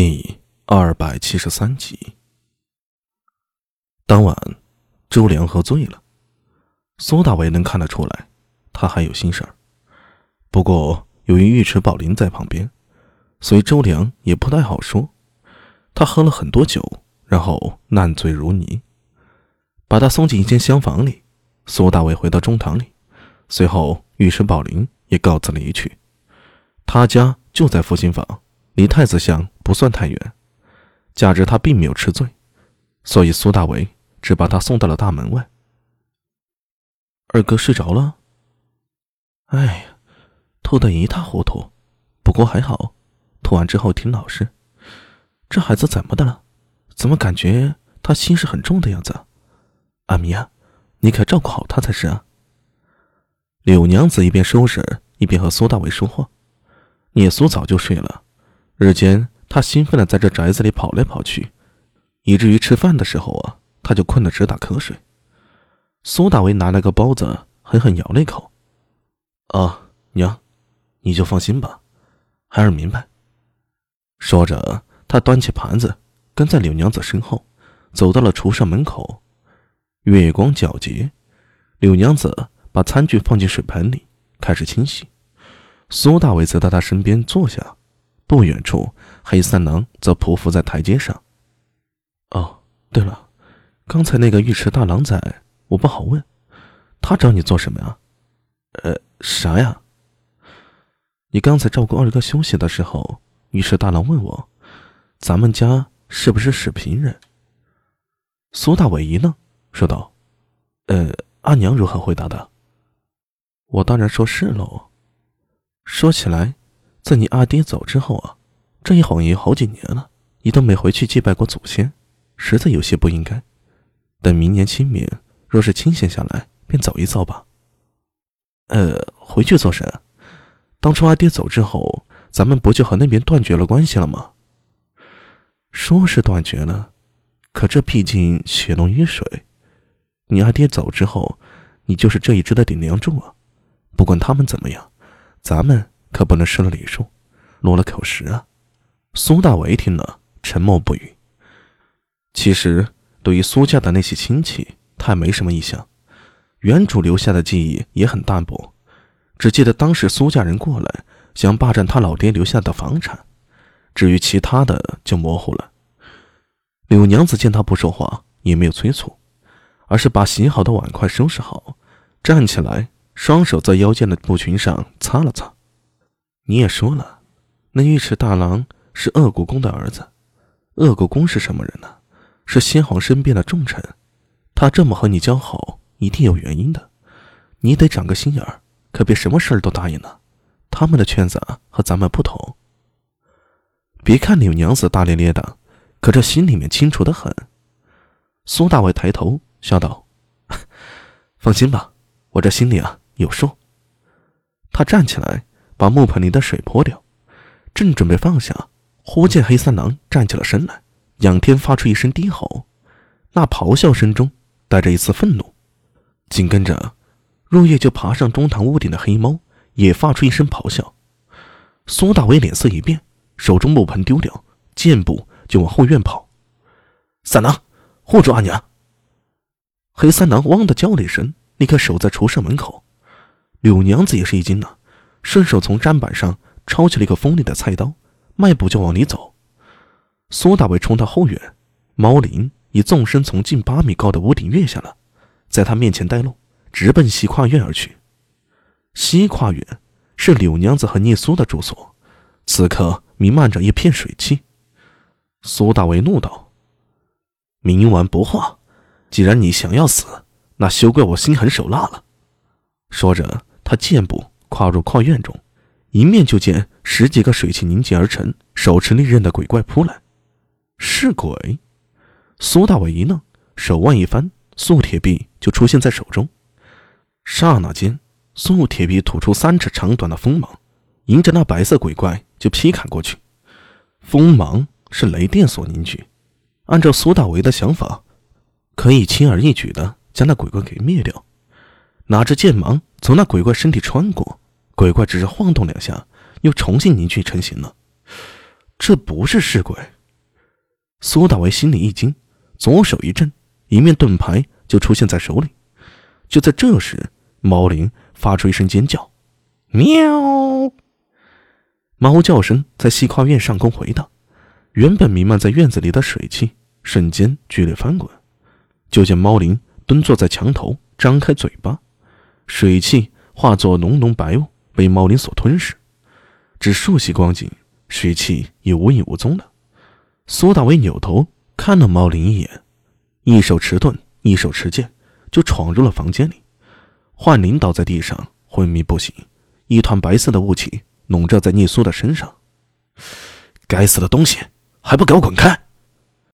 第二百七十三集。当晚，周良喝醉了，苏大伟能看得出来，他还有心事儿。不过，由于尉迟宝林在旁边，所以周良也不太好说。他喝了很多酒，然后烂醉如泥，把他送进一间厢房里。苏大伟回到中堂里，随后尉迟宝林也告辞离去。他家就在复兴坊，离太子巷不算太远。加之他并没有吃醉，所以苏大为只把他送到了大门外。二哥睡着了。哎呀，吐得一塌糊涂，不过还好，吐完之后挺老实。这孩子怎么的了？怎么感觉他心事很重的样子？阿弥啊，你可照顾好他才是啊。柳娘子一边收拾，一边和苏大为说话。聂苏早就睡了，日间他兴奋的在这宅子里跑来跑去，以至于吃饭的时候啊，他就困得直打瞌睡。苏大为拿了个包子，狠狠咬了一口。啊，娘，你就放心吧，孩儿明白。说着，他端起盘子，跟在柳娘子身后，走到了厨上门口。月光皎洁，柳娘子把餐具放进水盆里，开始清洗。苏大伟则到他身边坐下，不远处，黑三郎则匍匐在台阶上。哦，对了，刚才那个尉迟大郎在，我不好问，他找你做什么呀？呃，啥呀？你刚才照顾二哥休息的时候，尉迟大郎问我，咱们家是不是史平人？苏大伟一愣，说道：“呃，阿娘如何回答的？我当然说是喽。”说起来，在你阿爹走之后啊，这一晃也好几年了，你都没回去祭拜过祖先，实在有些不应该。等明年清明，若是清闲下来，便走一遭吧。呃，回去做甚？当初阿爹走之后，咱们不就和那边断绝了关系了吗？说是断绝了，可这毕竟血浓于水。你阿爹走之后，你就是这一支的顶梁柱啊。不管他们怎么样。咱们可不能失了礼数，落了口实啊！苏大为听了，沉默不语。其实，对于苏家的那些亲戚，他也没什么印象。原主留下的记忆也很淡薄，只记得当时苏家人过来想霸占他老爹留下的房产。至于其他的，就模糊了。柳娘子见他不说话，也没有催促，而是把洗好的碗筷收拾好，站起来。双手在腰间的布裙上擦了擦。你也说了，那尉迟大郎是鄂国公的儿子。鄂国公是什么人呢？是先皇身边的重臣。他这么和你交好，一定有原因的。你得长个心眼儿，可别什么事儿都答应了。他们的圈子和咱们不同。别看柳娘子大咧咧的，可这心里面清楚的很。苏大伟抬头笑道：“放心吧，我这心里啊。”有数。他站起来，把木盆里的水泼掉，正准备放下，忽见黑三郎站起了身来，仰天发出一声低吼，那咆哮声中带着一丝愤怒。紧跟着，入夜就爬上中堂屋顶的黑猫也发出一声咆哮。苏大伟脸色一变，手中木盆丢掉，箭步就往后院跑。三郎，护住阿娘！黑三郎汪的叫了一声，立刻守在厨舍门口。柳娘子也是一惊呢，顺手从砧板上抄起了一个锋利的菜刀，迈步就往里走。苏大伟冲到后院，猫灵已纵身从近八米高的屋顶跃下了，在他面前带路，直奔西跨院而去。西跨院是柳娘子和聂苏的住所，此刻弥漫着一片水汽。苏大伟怒道：“冥顽不化！既然你想要死，那休怪我心狠手辣了。”说着。他健步跨入跨院中，迎面就见十几个水汽凝结而成、手持利刃的鬼怪扑来。是鬼？苏大伟一愣，手腕一翻，素铁臂就出现在手中。刹那间，素铁臂吐出三尺长短的锋芒，迎着那白色鬼怪就劈砍过去。锋芒是雷电所凝聚，按照苏大为的想法，可以轻而易举的将那鬼怪给灭掉。哪知剑芒从那鬼怪身体穿过，鬼怪只是晃动两下，又重新凝聚成型了。这不是尸鬼。苏大为心里一惊，左手一震，一面盾牌就出现在手里。就在这时，猫灵发出一声尖叫：“喵！”猫叫声在西跨院上空回荡，原本弥漫在院子里的水汽瞬间剧烈翻滚。就见猫灵蹲坐在墙头，张开嘴巴，水汽化作浓浓白雾，被猫灵所吞噬。只数息光景，水气也无影无踪了。苏大伟扭头看了猫灵一眼，一手持盾，一手持剑，就闯入了房间里。幻灵倒在地上，昏迷不醒，一团白色的雾气笼罩在聂苏的身上。该死的东西，还不给我滚开！